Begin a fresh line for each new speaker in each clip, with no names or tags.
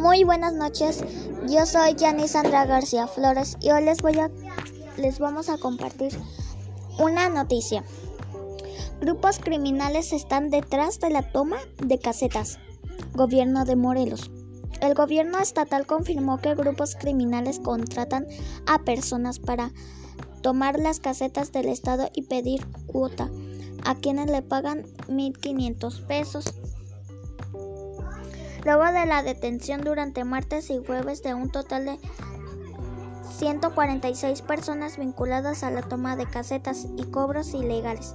Muy buenas noches, yo soy Yani Sandra García Flores y hoy les, voy a, les vamos a compartir una noticia. Grupos criminales están detrás de la toma de casetas. Gobierno de Morelos. El gobierno estatal confirmó que grupos criminales contratan a personas para tomar las casetas del Estado y pedir cuota, a quienes le pagan 1.500 pesos. Luego de la detención durante martes y jueves de un total de 146 personas vinculadas a la toma de casetas y cobros ilegales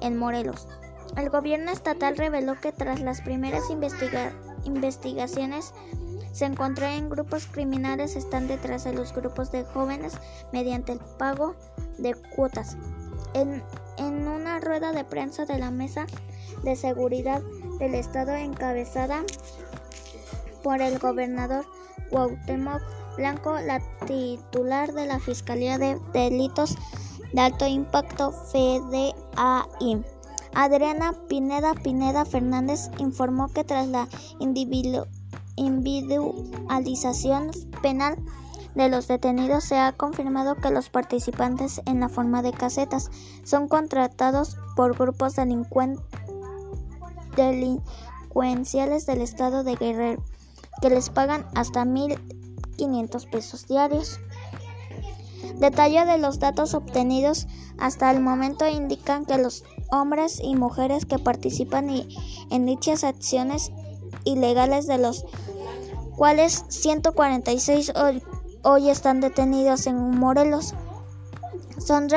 en Morelos. El gobierno estatal reveló que tras las primeras investigaciones se encontró en grupos criminales están detrás de los grupos de jóvenes mediante el pago de cuotas. En, en una rueda de prensa de la Mesa de Seguridad del Estado encabezada por el gobernador Cuauhtémoc Blanco, la titular de la Fiscalía de Delitos de Alto Impacto FDAI. Adriana Pineda Pineda Fernández informó que tras la individualización penal de los detenidos se ha confirmado que los participantes en la forma de casetas son contratados por grupos delincuenciales del estado de Guerrero que les pagan hasta 1.500 pesos diarios. Detalle de los datos obtenidos hasta el momento indican que los hombres y mujeres que participan en dichas acciones ilegales de los cuales 146 hoy, están detenidos en Morelos son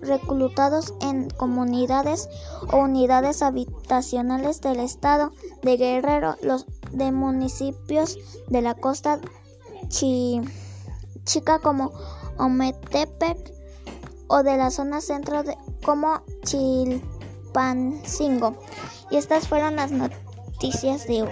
reclutados en comunidades o unidades habitacionales del estado de Guerrero, los de municipios de la costa chica como Ometepec o de la zona centro de, como Chilpancingo. Y estas fueron las noticias de hoy.